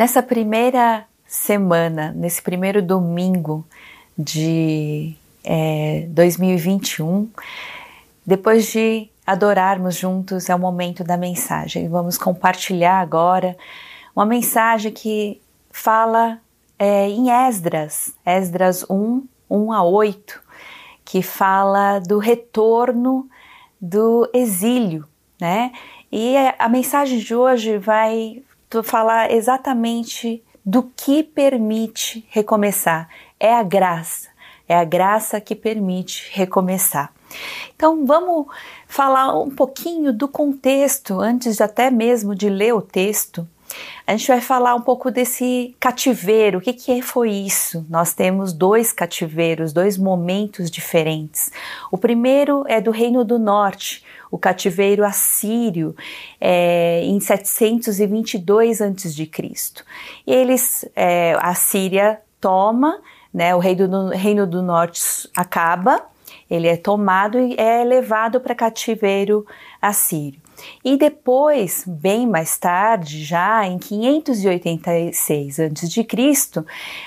Nessa primeira semana, nesse primeiro domingo de é, 2021, depois de adorarmos juntos, é o momento da mensagem. Vamos compartilhar agora uma mensagem que fala é, em Esdras, Esdras 1, 1 a 8, que fala do retorno do exílio, né? E a mensagem de hoje vai falar exatamente do que permite recomeçar. É a graça, é a graça que permite recomeçar. Então vamos falar um pouquinho do contexto antes até mesmo de ler o texto. A gente vai falar um pouco desse cativeiro. O que, que foi isso? Nós temos dois cativeiros, dois momentos diferentes. O primeiro é do Reino do Norte, o cativeiro assírio, é, em 722 a.C. Eles, é, a Síria toma, né, o reino do, reino do Norte acaba, ele é tomado e é levado para cativeiro assírio. E depois, bem mais tarde, já em 586 a.C.,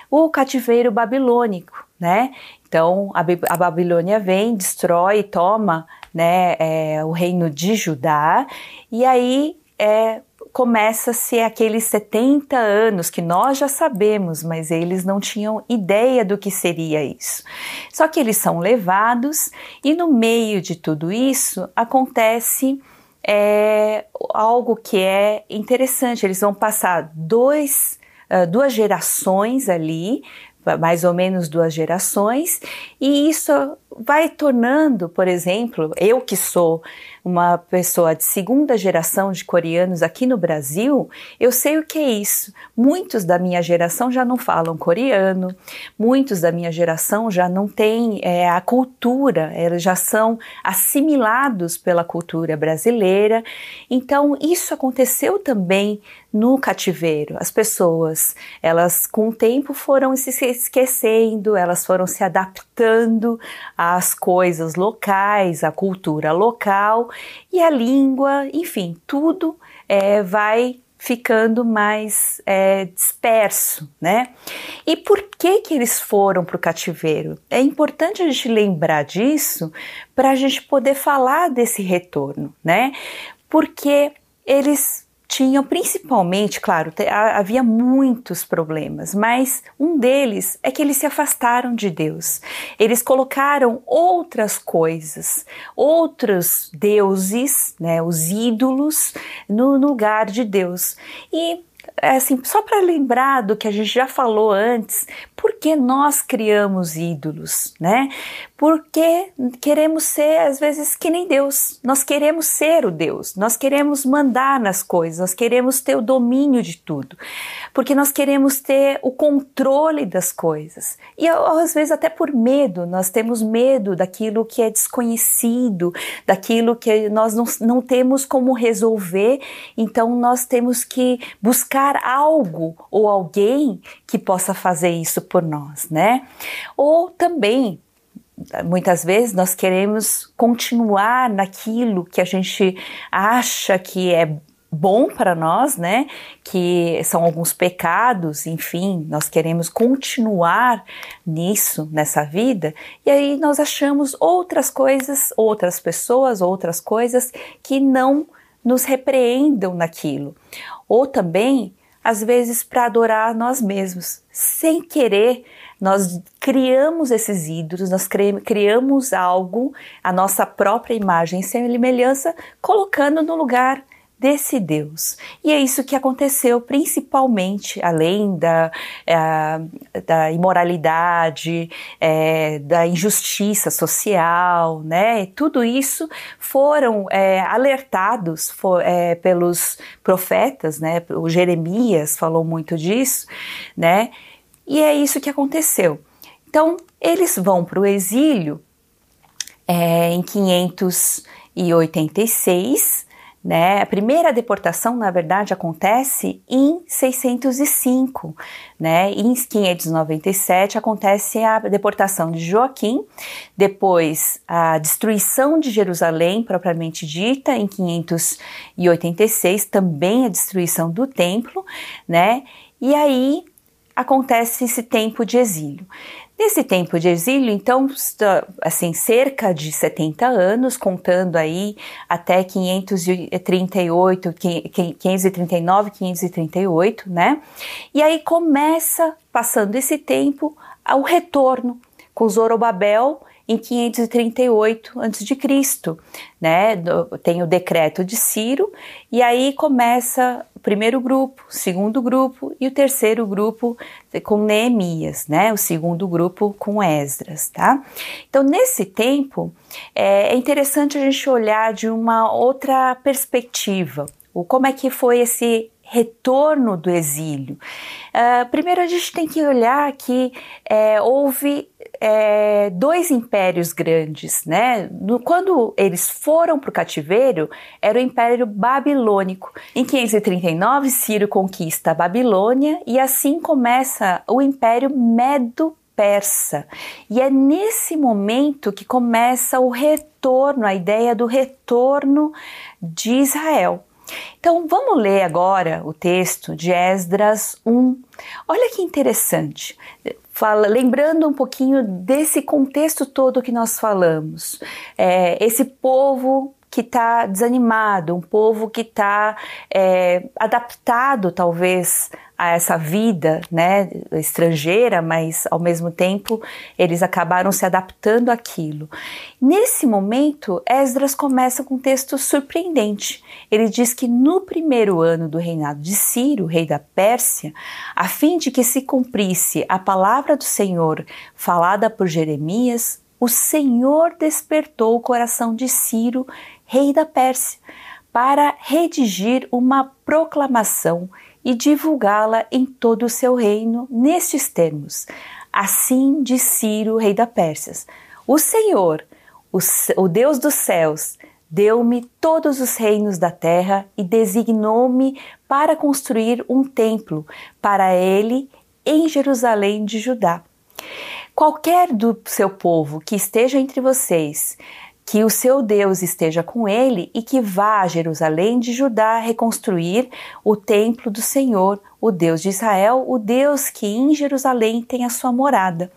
o cativeiro babilônico, né? Então a, Babilônia vem, destrói, toma né, é, o reino de Judá, e aí é, começa-se aqueles 70 anos que nós já sabemos, mas eles não tinham ideia do que seria isso. Só que eles são levados e no meio de tudo isso acontece é, algo que é interessante. Eles vão passar dois, uh, duas gerações ali, mais ou menos duas gerações, e isso vai tornando, por exemplo, eu que sou uma pessoa de segunda geração de coreanos aqui no Brasil, eu sei o que é isso. Muitos da minha geração já não falam coreano, muitos da minha geração já não têm é, a cultura, eles já são assimilados pela cultura brasileira. Então, isso aconteceu também no cativeiro. As pessoas, elas com o tempo foram se esquecendo, elas foram se adaptando às coisas locais, à cultura local e a língua, enfim, tudo é, vai ficando mais é, disperso, né? E por que que eles foram para o cativeiro? É importante a gente lembrar disso para a gente poder falar desse retorno, né? Porque eles tinham principalmente, claro, havia muitos problemas, mas um deles é que eles se afastaram de Deus. Eles colocaram outras coisas, outros deuses, né, os ídolos, no lugar de Deus. E é assim, só para lembrar do que a gente já falou antes, por que nós criamos ídolos, né? Porque queremos ser, às vezes, que nem Deus. Nós queremos ser o Deus, nós queremos mandar nas coisas, nós queremos ter o domínio de tudo, porque nós queremos ter o controle das coisas. E às vezes, até por medo, nós temos medo daquilo que é desconhecido, daquilo que nós não, não temos como resolver, então nós temos que buscar buscar algo ou alguém que possa fazer isso por nós, né? Ou também muitas vezes nós queremos continuar naquilo que a gente acha que é bom para nós, né? Que são alguns pecados, enfim, nós queremos continuar nisso, nessa vida, e aí nós achamos outras coisas, outras pessoas, outras coisas que não nos repreendam naquilo. Ou também, às vezes, para adorar nós mesmos. Sem querer, nós criamos esses ídolos, nós criamos algo, a nossa própria imagem e semelhança, colocando no lugar desse Deus. E é isso que aconteceu principalmente, além da, é, da imoralidade, é, da injustiça social, né? Tudo isso foram é, alertados for, pelos profetas, né? O Jeremias falou muito disso, né? E é isso que aconteceu. Então, eles vão para o exílio é, em 586, né? A primeira deportação, na verdade, acontece em 605, né? Em 597 acontece a deportação de Joaquim, depois a destruição de Jerusalém propriamente dita em 586, também a destruição do templo, né? e aí acontece esse tempo de exílio. Nesse tempo de exílio, então, assim, cerca de 70 anos, contando aí até 538, 539, 538, né? E aí começa, passando esse tempo, o retorno com Zorobabel em 538 a.C., né? Tem o decreto de Ciro e aí começa o primeiro grupo, o segundo grupo e o terceiro grupo com Neemias, né? O segundo grupo com Esdras, tá? Então nesse tempo é, é interessante a gente olhar de uma outra perspectiva, o como é que foi esse retorno do exílio. Uh, primeiro a gente tem que olhar que é, houve é, dois impérios grandes, né? No, quando eles foram para o cativeiro, era o Império Babilônico. Em 539, Ciro conquista a Babilônia e assim começa o Império Medo persa. E é nesse momento que começa o retorno, a ideia do retorno de Israel. Então vamos ler agora o texto de Esdras 1. Olha que interessante. Fala, lembrando um pouquinho desse contexto todo que nós falamos. É, esse povo que está desanimado, um povo que está é, adaptado talvez a essa vida né, estrangeira, mas ao mesmo tempo eles acabaram se adaptando àquilo. Nesse momento, Esdras começa com um texto surpreendente. Ele diz que no primeiro ano do reinado de Ciro, rei da Pérsia, a fim de que se cumprisse a palavra do Senhor falada por Jeremias, o Senhor despertou o coração de Ciro, rei da Pérsia, para redigir uma proclamação e divulgá-la em todo o seu reino nestes termos. Assim diz Ciro, rei da Pérsia: O Senhor, o, o Deus dos céus, deu-me todos os reinos da terra e designou-me para construir um templo para ele em Jerusalém de Judá. Qualquer do seu povo que esteja entre vocês, que o seu Deus esteja com ele e que vá a Jerusalém de Judá reconstruir o templo do Senhor, o Deus de Israel, o Deus que em Jerusalém tem a sua morada.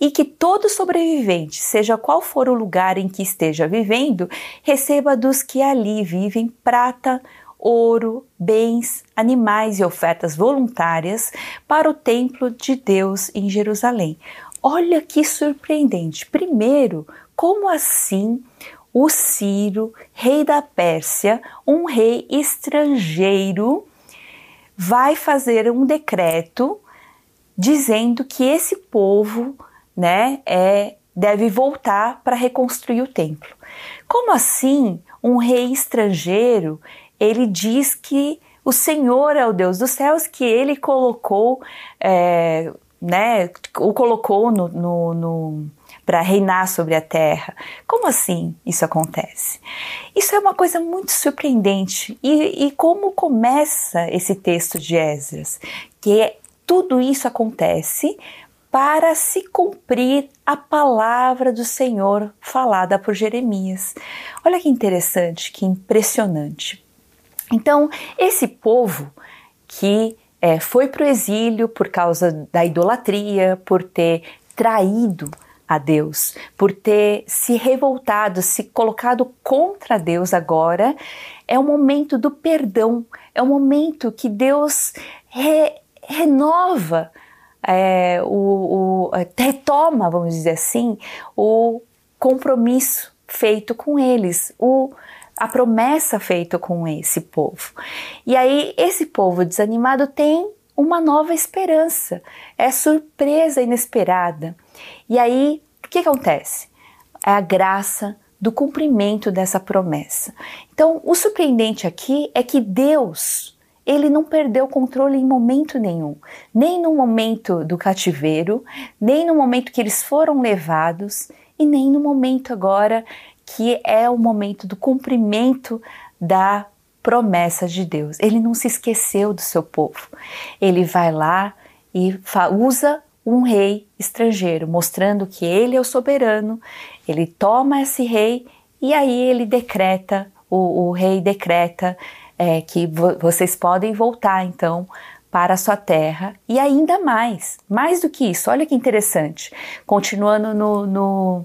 E que todo sobrevivente, seja qual for o lugar em que esteja vivendo, receba dos que ali vivem prata, ouro, bens, animais e ofertas voluntárias para o templo de Deus em Jerusalém. Olha que surpreendente. Primeiro, como assim o Ciro, rei da Pérsia, um rei estrangeiro, vai fazer um decreto dizendo que esse povo, né, é deve voltar para reconstruir o templo. Como assim um rei estrangeiro, ele diz que o Senhor é o Deus dos céus, que ele colocou é, né, o colocou no, no, no para reinar sobre a terra. Como assim isso acontece? Isso é uma coisa muito surpreendente. E, e como começa esse texto de Esdras? Que é, tudo isso acontece para se cumprir a palavra do Senhor falada por Jeremias. Olha que interessante, que impressionante. Então, esse povo que é, foi para o exílio por causa da idolatria, por ter traído a Deus, por ter se revoltado, se colocado contra Deus agora, é o momento do perdão, é o momento que Deus re, renova, é, o, o, retoma, vamos dizer assim, o compromisso feito com eles, o a promessa feita com esse povo. E aí, esse povo desanimado tem uma nova esperança, é surpresa inesperada. E aí, o que acontece? É a graça do cumprimento dessa promessa. Então, o surpreendente aqui é que Deus, ele não perdeu o controle em momento nenhum, nem no momento do cativeiro, nem no momento que eles foram levados e nem no momento agora que é o momento do cumprimento da promessa de Deus. Ele não se esqueceu do seu povo. Ele vai lá e usa um rei estrangeiro, mostrando que ele é o soberano. Ele toma esse rei e aí ele decreta, o, o rei decreta é, que vo vocês podem voltar então para a sua terra e ainda mais, mais do que isso, olha que interessante. Continuando no, no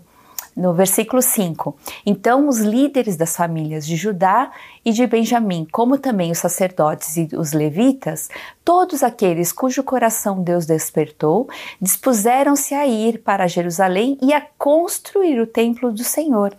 no versículo 5. Então, os líderes das famílias de Judá e de Benjamim, como também os sacerdotes e os levitas, todos aqueles cujo coração Deus despertou, dispuseram-se a ir para Jerusalém e a construir o templo do Senhor.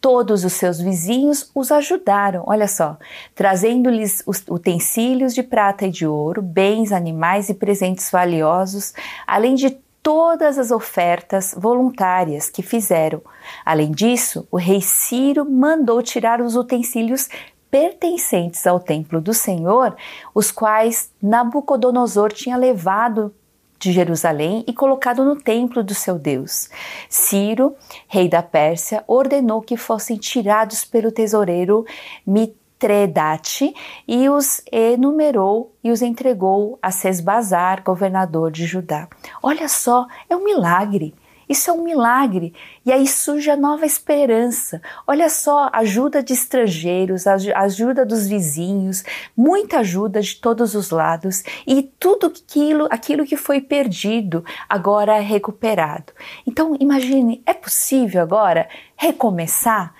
Todos os seus vizinhos os ajudaram, olha só, trazendo-lhes utensílios de prata e de ouro, bens, animais e presentes valiosos, além de todas as ofertas voluntárias que fizeram. Além disso, o rei Ciro mandou tirar os utensílios pertencentes ao templo do Senhor, os quais Nabucodonosor tinha levado de Jerusalém e colocado no templo do seu Deus. Ciro, rei da Pérsia, ordenou que fossem tirados pelo tesoureiro Mit Tredate e os enumerou e os entregou a Sesbazar, governador de Judá. Olha só, é um milagre. Isso é um milagre. E aí surge a nova esperança. Olha só, ajuda de estrangeiros, ajuda dos vizinhos, muita ajuda de todos os lados e tudo aquilo, aquilo que foi perdido agora é recuperado. Então, imagine, é possível agora recomeçar?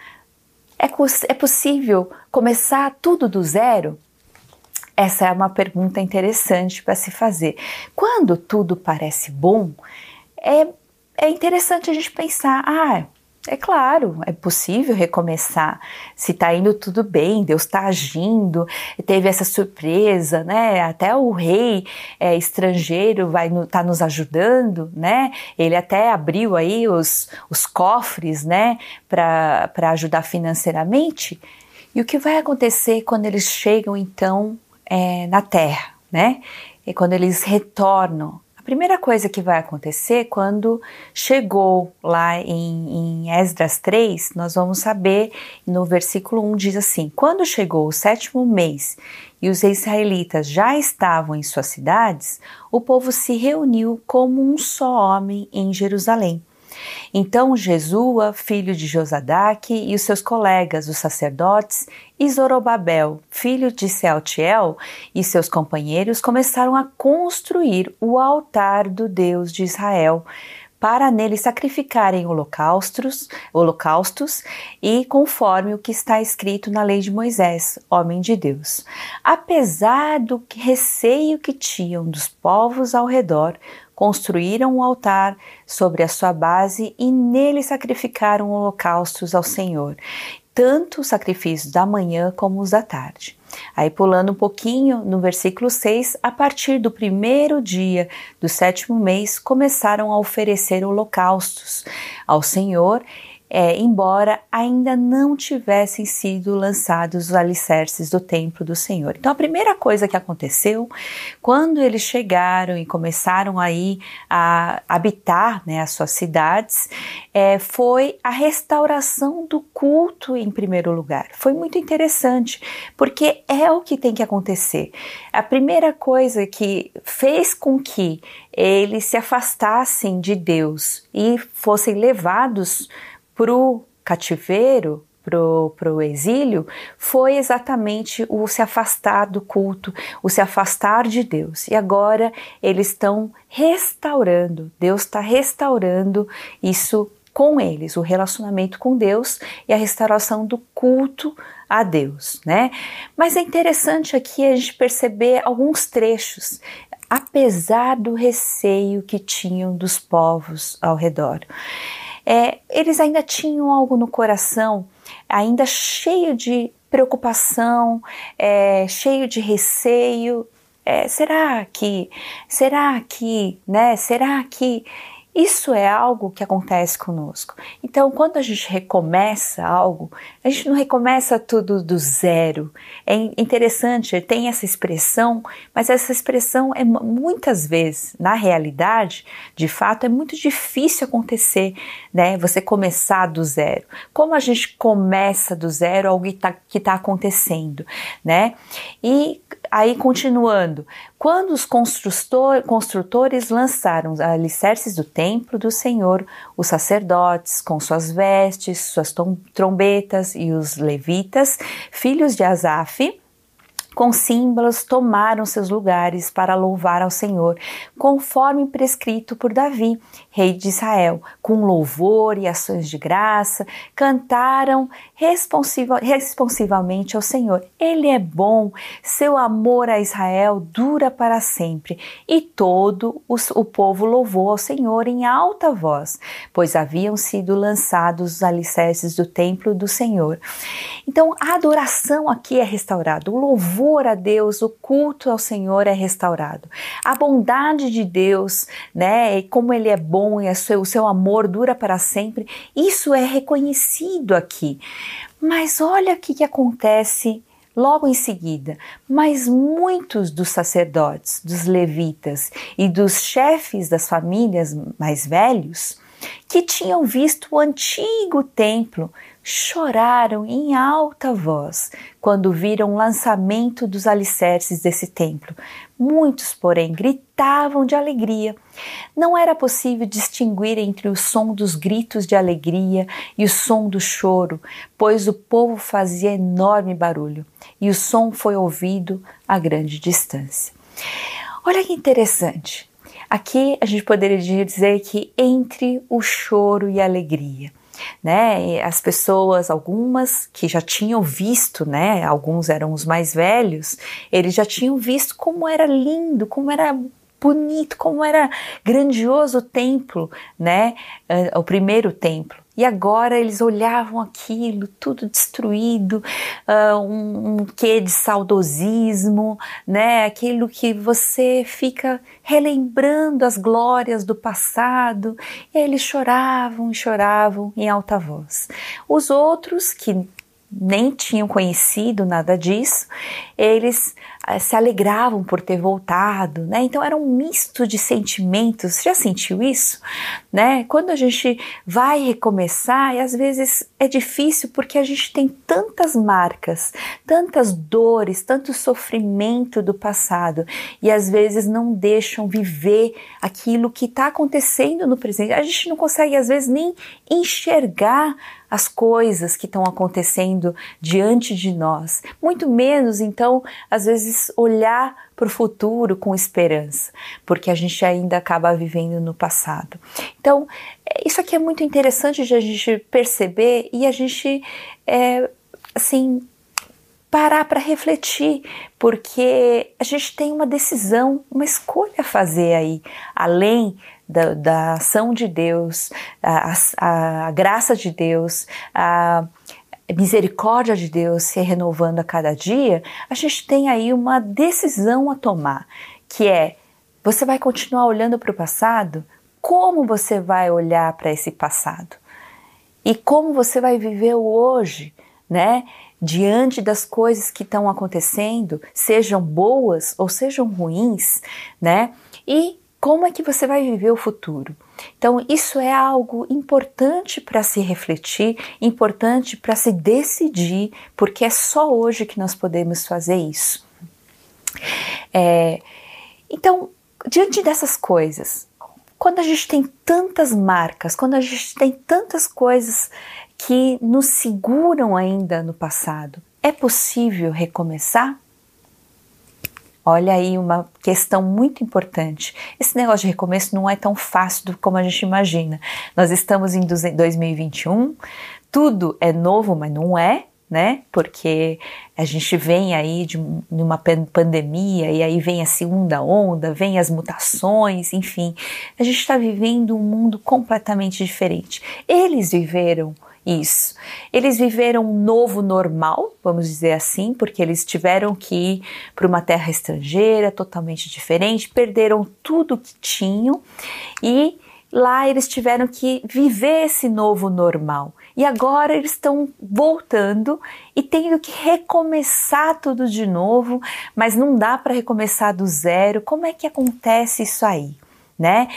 É, é possível começar tudo do zero? Essa é uma pergunta interessante para se fazer. Quando tudo parece bom, é, é interessante a gente pensar: ah, é claro, é possível recomeçar. Se está indo tudo bem, Deus está agindo, teve essa surpresa, né? Até o rei é, estrangeiro vai estar tá nos ajudando, né? Ele até abriu aí os, os cofres, né? Para ajudar financeiramente. E o que vai acontecer quando eles chegam então é, na Terra, né? E quando eles retornam primeira coisa que vai acontecer quando chegou lá em, em Esdras 3, nós vamos saber, no versículo 1 diz assim: Quando chegou o sétimo mês e os israelitas já estavam em suas cidades, o povo se reuniu como um só homem em Jerusalém. Então Jesua, filho de Josadaque, e os seus colegas, os sacerdotes, e Zorobabel, filho de Sealtiel, e seus companheiros começaram a construir o altar do Deus de Israel, para nele sacrificarem holocaustos, holocaustos e conforme o que está escrito na lei de Moisés, homem de Deus. Apesar do receio que tinham dos povos ao redor, construíram um altar sobre a sua base e nele sacrificaram holocaustos ao Senhor, tanto os sacrifícios da manhã como os da tarde. Aí, pulando um pouquinho, no versículo 6, a partir do primeiro dia do sétimo mês, começaram a oferecer holocaustos ao Senhor é, embora ainda não tivessem sido lançados os alicerces do templo do Senhor. Então, a primeira coisa que aconteceu quando eles chegaram e começaram aí a habitar né, as suas cidades é, foi a restauração do culto em primeiro lugar. Foi muito interessante, porque é o que tem que acontecer. A primeira coisa que fez com que eles se afastassem de Deus e fossem levados para o cativeiro, para o exílio, foi exatamente o se afastar do culto, o se afastar de Deus. E agora eles estão restaurando, Deus está restaurando isso com eles, o relacionamento com Deus e a restauração do culto a Deus, né? Mas é interessante aqui a gente perceber alguns trechos, apesar do receio que tinham dos povos ao redor é, eles ainda tinham algo no coração, ainda cheio de preocupação, é, cheio de receio. É, será que, será que, né? Será que isso é algo que acontece conosco. Então, quando a gente recomeça algo, a gente não recomeça tudo do zero. É interessante, tem essa expressão, mas essa expressão é muitas vezes, na realidade, de fato, é muito difícil acontecer, né? Você começar do zero. Como a gente começa do zero algo que está tá acontecendo, né? E Aí, continuando, quando os construtores lançaram alicerces do templo do Senhor, os sacerdotes, com suas vestes, suas trombetas, e os levitas, filhos de Asaf, com símbolos tomaram seus lugares para louvar ao Senhor, conforme prescrito por Davi, rei de Israel, com louvor e ações de graça, cantaram responsiva, responsivamente ao Senhor. Ele é bom, seu amor a Israel dura para sempre. E todo o povo louvou ao Senhor em alta voz, pois haviam sido lançados os alicerces do templo do Senhor. Então, a adoração aqui é restaurada, o louvor a Deus, o culto ao Senhor é restaurado. A bondade de Deus, né, como ele é bom e o seu amor dura para sempre, isso é reconhecido aqui. Mas olha o que, que acontece logo em seguida. Mas muitos dos sacerdotes, dos levitas e dos chefes das famílias mais velhos, que tinham visto o antigo templo, choraram em alta voz quando viram o lançamento dos alicerces desse templo. Muitos, porém, gritavam de alegria. Não era possível distinguir entre o som dos gritos de alegria e o som do choro, pois o povo fazia enorme barulho e o som foi ouvido a grande distância. Olha que interessante. Aqui a gente poderia dizer que entre o choro e a alegria né? As pessoas, algumas que já tinham visto, né? Alguns eram os mais velhos, eles já tinham visto como era lindo, como era bonito, como era grandioso o templo, né? O primeiro templo. E agora eles olhavam aquilo, tudo destruído, uh, um, um quê de saudosismo, né? Aquilo que você fica relembrando as glórias do passado. E eles choravam choravam em alta voz. Os outros que nem tinham conhecido nada disso, eles eh, se alegravam por ter voltado, né? Então era um misto de sentimentos. Você já sentiu isso, né? Quando a gente vai recomeçar, e às vezes é difícil porque a gente tem tantas marcas, tantas dores, tanto sofrimento do passado e às vezes não deixam viver aquilo que está acontecendo no presente. A gente não consegue às vezes nem enxergar as coisas que estão acontecendo diante de nós, muito menos então, às vezes, olhar para o futuro com esperança, porque a gente ainda acaba vivendo no passado. Então, é, isso aqui é muito interessante de a gente perceber e a gente, é, assim, parar para refletir, porque a gente tem uma decisão, uma escolha a fazer aí, além da, da ação de Deus, a, a, a graça de Deus, a misericórdia de Deus se renovando a cada dia, a gente tem aí uma decisão a tomar, que é: você vai continuar olhando para o passado? Como você vai olhar para esse passado? E como você vai viver o hoje, né? Diante das coisas que estão acontecendo, sejam boas ou sejam ruins, né? E como é que você vai viver o futuro? Então, isso é algo importante para se refletir, importante para se decidir, porque é só hoje que nós podemos fazer isso. É, então, diante dessas coisas, quando a gente tem tantas marcas, quando a gente tem tantas coisas que nos seguram ainda no passado, é possível recomeçar? Olha aí uma questão muito importante. Esse negócio de recomeço não é tão fácil como a gente imagina. Nós estamos em 2021, tudo é novo, mas não é, né? Porque a gente vem aí de uma pandemia e aí vem a segunda onda, vem as mutações, enfim. A gente está vivendo um mundo completamente diferente. Eles viveram isso. Eles viveram um novo normal, vamos dizer assim, porque eles tiveram que ir para uma terra estrangeira totalmente diferente, perderam tudo que tinham e lá eles tiveram que viver esse novo normal. E agora eles estão voltando e tendo que recomeçar tudo de novo, mas não dá para recomeçar do zero. Como é que acontece isso aí? Né?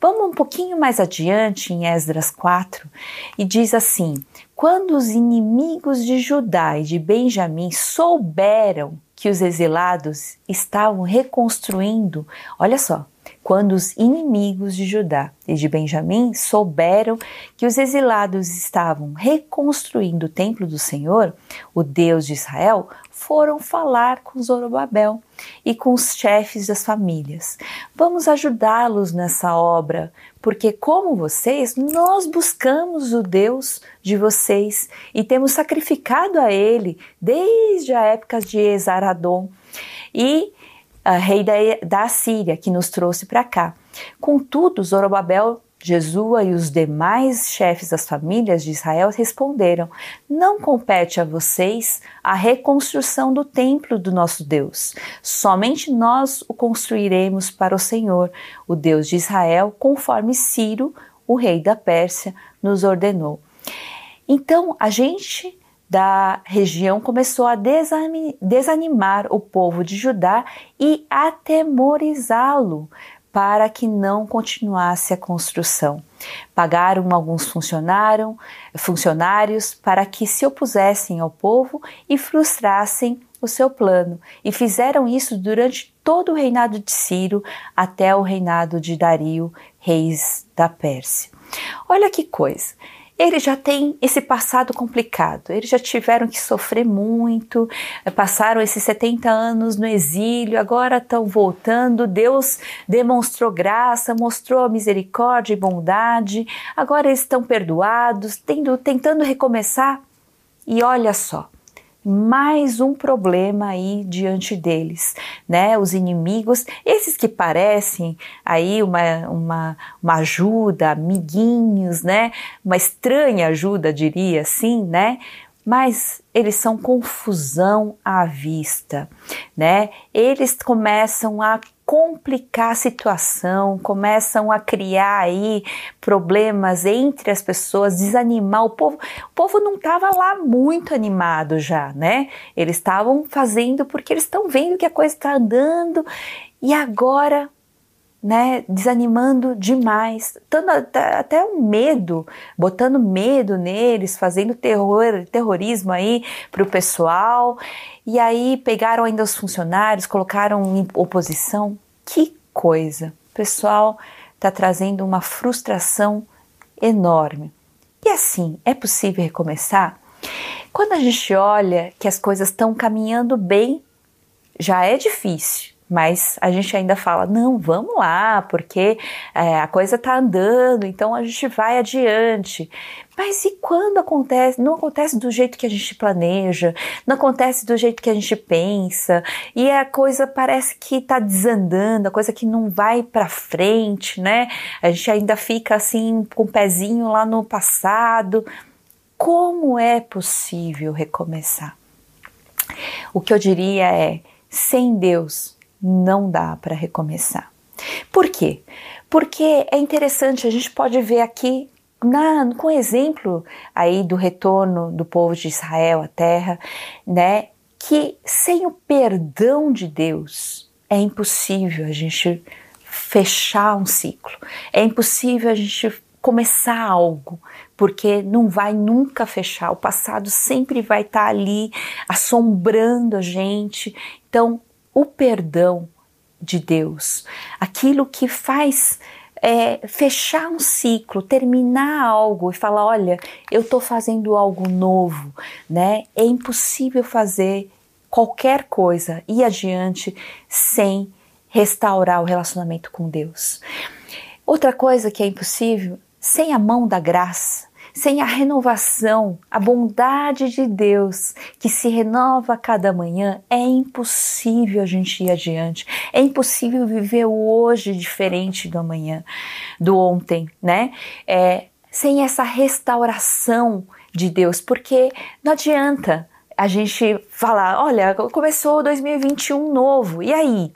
Vamos um pouquinho mais adiante em Esdras 4 e diz assim: Quando os inimigos de Judá e de Benjamim souberam que os exilados estavam reconstruindo, olha só, quando os inimigos de Judá e de Benjamim souberam que os exilados estavam reconstruindo o templo do Senhor, o Deus de Israel, foram falar com Zorobabel e com os chefes das famílias. Vamos ajudá-los nessa obra, porque, como vocês, nós buscamos o Deus de vocês e temos sacrificado a Ele desde a época de Esaradom e a rei da, da Síria, que nos trouxe para cá. Contudo, Zorobabel Jesua e os demais chefes das famílias de Israel responderam: Não compete a vocês a reconstrução do templo do nosso Deus. Somente nós o construiremos para o Senhor, o Deus de Israel, conforme Ciro, o rei da Pérsia, nos ordenou. Então a gente da região começou a desanimar o povo de Judá e atemorizá-lo para que não continuasse a construção. Pagaram alguns funcionários para que se opusessem ao povo e frustrassem o seu plano, e fizeram isso durante todo o reinado de Ciro até o reinado de Dario, reis da Pérsia. Olha que coisa! Eles já têm esse passado complicado, eles já tiveram que sofrer muito, passaram esses 70 anos no exílio, agora estão voltando. Deus demonstrou graça, mostrou misericórdia e bondade, agora eles estão perdoados, tendo, tentando recomeçar. E olha só, mais um problema aí diante deles, né? Os inimigos, esses que parecem aí uma, uma, uma ajuda, amiguinhos, né? Uma estranha ajuda, diria assim, né? Mas eles são confusão à vista, né? Eles começam a complicar a situação, começam a criar aí problemas entre as pessoas, desanimar o povo. O povo não estava lá muito animado já, né? Eles estavam fazendo porque eles estão vendo que a coisa está andando e agora né, desanimando demais, até um medo, botando medo neles, fazendo terror, terrorismo aí para o pessoal. E aí pegaram ainda os funcionários, colocaram em oposição. Que coisa! O pessoal está trazendo uma frustração enorme. E assim, é possível recomeçar? Quando a gente olha que as coisas estão caminhando bem, já é difícil mas a gente ainda fala, não, vamos lá, porque é, a coisa está andando, então a gente vai adiante. Mas e quando acontece? Não acontece do jeito que a gente planeja, não acontece do jeito que a gente pensa, e a coisa parece que está desandando, a coisa que não vai para frente, né? A gente ainda fica assim com o pezinho lá no passado. Como é possível recomeçar? O que eu diria é: sem Deus, não dá para recomeçar. Por quê? Porque é interessante, a gente pode ver aqui na, com exemplo aí do retorno do povo de Israel à terra, né, que sem o perdão de Deus é impossível a gente fechar um ciclo, é impossível a gente começar algo, porque não vai nunca fechar, o passado sempre vai estar tá ali assombrando a gente. Então, o perdão de Deus, aquilo que faz é, fechar um ciclo, terminar algo e falar: olha, eu estou fazendo algo novo, né? É impossível fazer qualquer coisa ir adiante sem restaurar o relacionamento com Deus. Outra coisa que é impossível, sem a mão da graça, sem a renovação, a bondade de Deus que se renova a cada manhã, é impossível a gente ir adiante. É impossível viver o hoje diferente do amanhã, do ontem, né? É, sem essa restauração de Deus, porque não adianta a gente falar, olha, começou 2021 novo, e aí?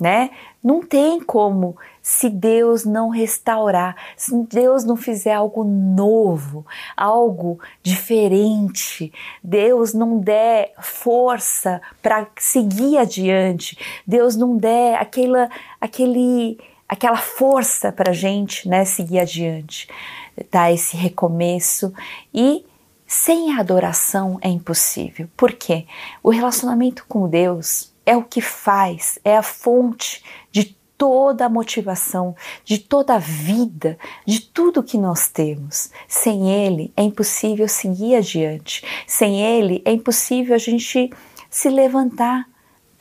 Né? Não tem como se Deus não restaurar, se Deus não fizer algo novo, algo diferente, Deus não der força para seguir adiante, Deus não der aquela, aquele, aquela força para gente né, seguir adiante, dar esse recomeço e sem a adoração é impossível. Por quê? O relacionamento com Deus é o que faz, é a fonte de toda a motivação, de toda a vida, de tudo que nós temos. Sem Ele é impossível seguir adiante. Sem Ele é impossível a gente se levantar.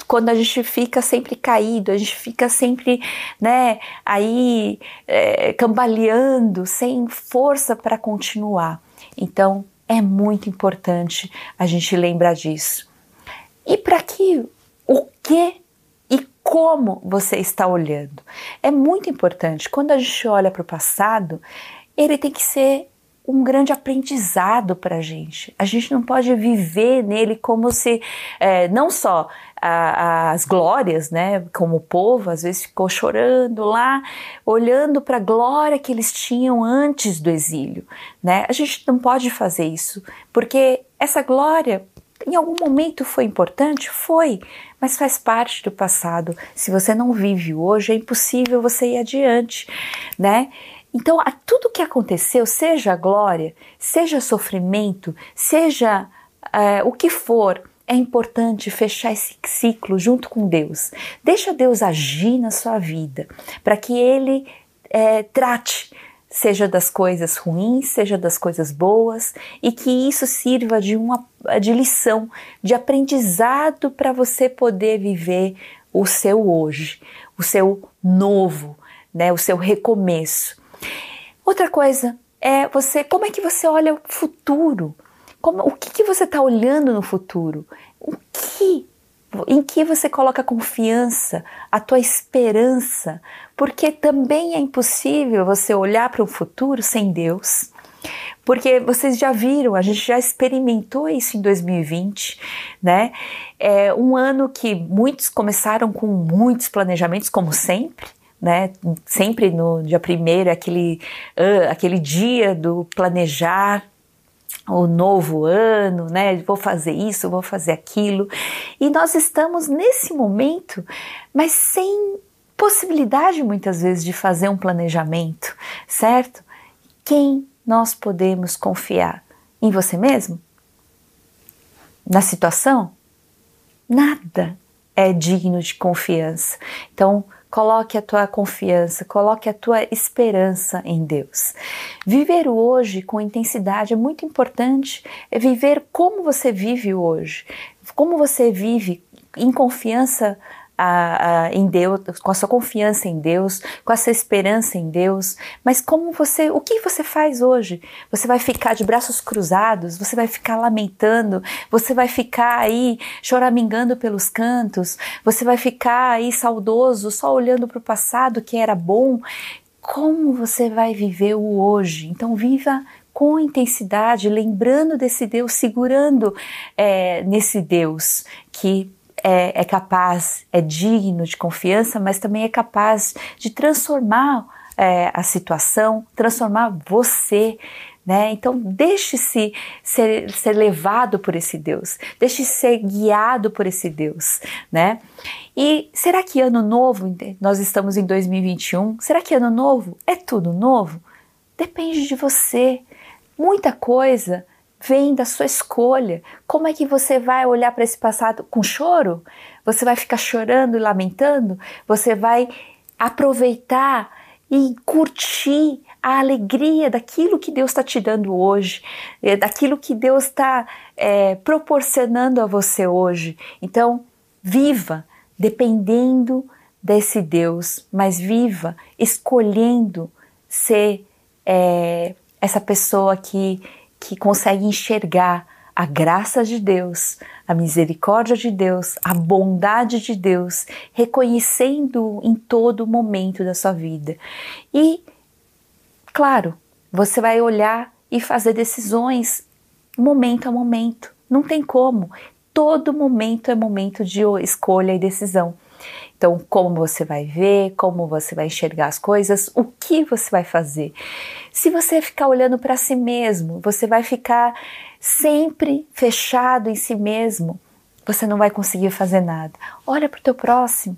Quando a gente fica sempre caído, a gente fica sempre, né, aí é, cambaleando, sem força para continuar. Então, é muito importante a gente lembrar disso. E para que que e como você está olhando? É muito importante. Quando a gente olha para o passado, ele tem que ser um grande aprendizado para a gente. A gente não pode viver nele como se é, não só a, as glórias, né? Como o povo às vezes ficou chorando lá, olhando para a glória que eles tinham antes do exílio, né? A gente não pode fazer isso, porque essa glória em algum momento foi importante? Foi, mas faz parte do passado. Se você não vive hoje, é impossível você ir adiante, né? Então, a tudo que aconteceu, seja glória, seja sofrimento, seja é, o que for, é importante fechar esse ciclo junto com Deus. Deixa Deus agir na sua vida, para que Ele é, trate seja das coisas ruins, seja das coisas boas, e que isso sirva de uma de lição, de aprendizado para você poder viver o seu hoje, o seu novo, né, o seu recomeço. Outra coisa é você, como é que você olha o futuro? Como, o que, que você está olhando no futuro? O que em que você coloca confiança, a tua esperança, porque também é impossível você olhar para o futuro sem Deus. Porque vocês já viram, a gente já experimentou isso em 2020, né? É um ano que muitos começaram com muitos planejamentos, como sempre, né? Sempre no dia primeiro, aquele, uh, aquele dia do planejar o novo ano, né? Vou fazer isso, vou fazer aquilo. E nós estamos nesse momento, mas sem possibilidade muitas vezes de fazer um planejamento, certo? Quem nós podemos confiar? Em você mesmo? Na situação? Nada é digno de confiança. Então, Coloque a tua confiança, coloque a tua esperança em Deus. Viver o hoje com intensidade é muito importante. É viver como você vive hoje, como você vive em confiança a, a, em Deus, com a sua confiança em Deus, com a sua esperança em Deus, mas como você, o que você faz hoje? Você vai ficar de braços cruzados? Você vai ficar lamentando? Você vai ficar aí choramingando pelos cantos? Você vai ficar aí saudoso, só olhando para o passado que era bom? Como você vai viver o hoje? Então viva com intensidade, lembrando desse Deus, segurando é, nesse Deus que é, é capaz, é digno de confiança, mas também é capaz de transformar é, a situação, transformar você. Né? Então, deixe-se ser, ser levado por esse Deus, deixe se ser guiado por esse Deus. Né? E será que ano novo, nós estamos em 2021, será que ano novo é tudo novo? Depende de você. Muita coisa vem da sua escolha. Como é que você vai olhar para esse passado com choro? Você vai ficar chorando e lamentando? Você vai aproveitar e curtir a alegria daquilo que Deus está te dando hoje, eh, daquilo que Deus está é, proporcionando a você hoje. Então, viva dependendo desse Deus, mas viva escolhendo ser é, essa pessoa que que consegue enxergar a graça de Deus, a misericórdia de Deus, a bondade de Deus, reconhecendo em todo momento da sua vida. E, claro, você vai olhar e fazer decisões momento a momento. Não tem como. Todo momento é momento de escolha e decisão. Então, como você vai ver, como você vai enxergar as coisas, o que você vai fazer. Se você ficar olhando para si mesmo, você vai ficar sempre fechado em si mesmo, você não vai conseguir fazer nada. Olha para o teu próximo,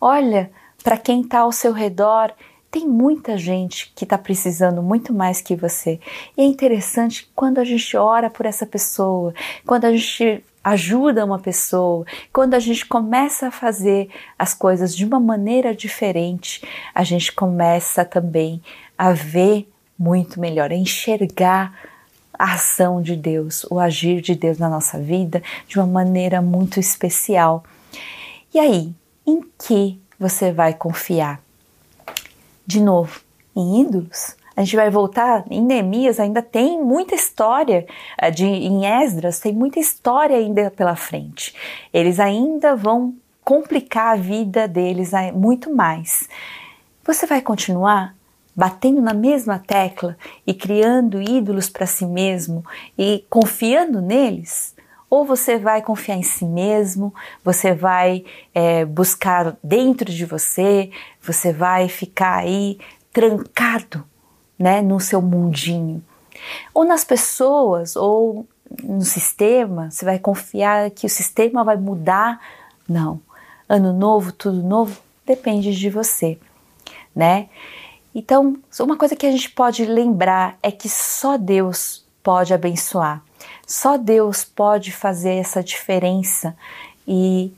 olha para quem está ao seu redor. Tem muita gente que está precisando muito mais que você. E é interessante quando a gente ora por essa pessoa, quando a gente ajuda uma pessoa, quando a gente começa a fazer as coisas de uma maneira diferente, a gente começa também a ver muito melhor, a enxergar a ação de Deus, o agir de Deus na nossa vida de uma maneira muito especial. E aí, em que você vai confiar? De novo, em ídolos? A gente vai voltar em Neemias, ainda tem muita história, eh, de, em Esdras tem muita história ainda pela frente. Eles ainda vão complicar a vida deles muito mais. Você vai continuar batendo na mesma tecla e criando ídolos para si mesmo e confiando neles? Ou você vai confiar em si mesmo, você vai é, buscar dentro de você, você vai ficar aí trancado né, no seu mundinho. Ou nas pessoas, ou no sistema, você vai confiar que o sistema vai mudar? Não. Ano novo, tudo novo, depende de você, né? Então, uma coisa que a gente pode lembrar é que só Deus pode abençoar. Só Deus pode fazer essa diferença e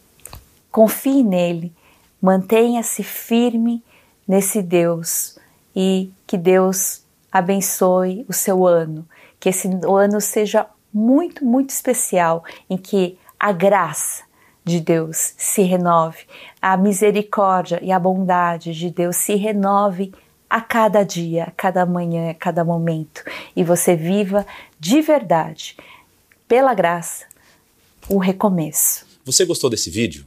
confie nele. Mantenha-se firme nesse Deus e que Deus abençoe o seu ano. Que esse ano seja muito, muito especial em que a graça de Deus se renove, a misericórdia e a bondade de Deus se renove a cada dia, a cada manhã, a cada momento e você viva de verdade, pela graça, o recomeço. Você gostou desse vídeo?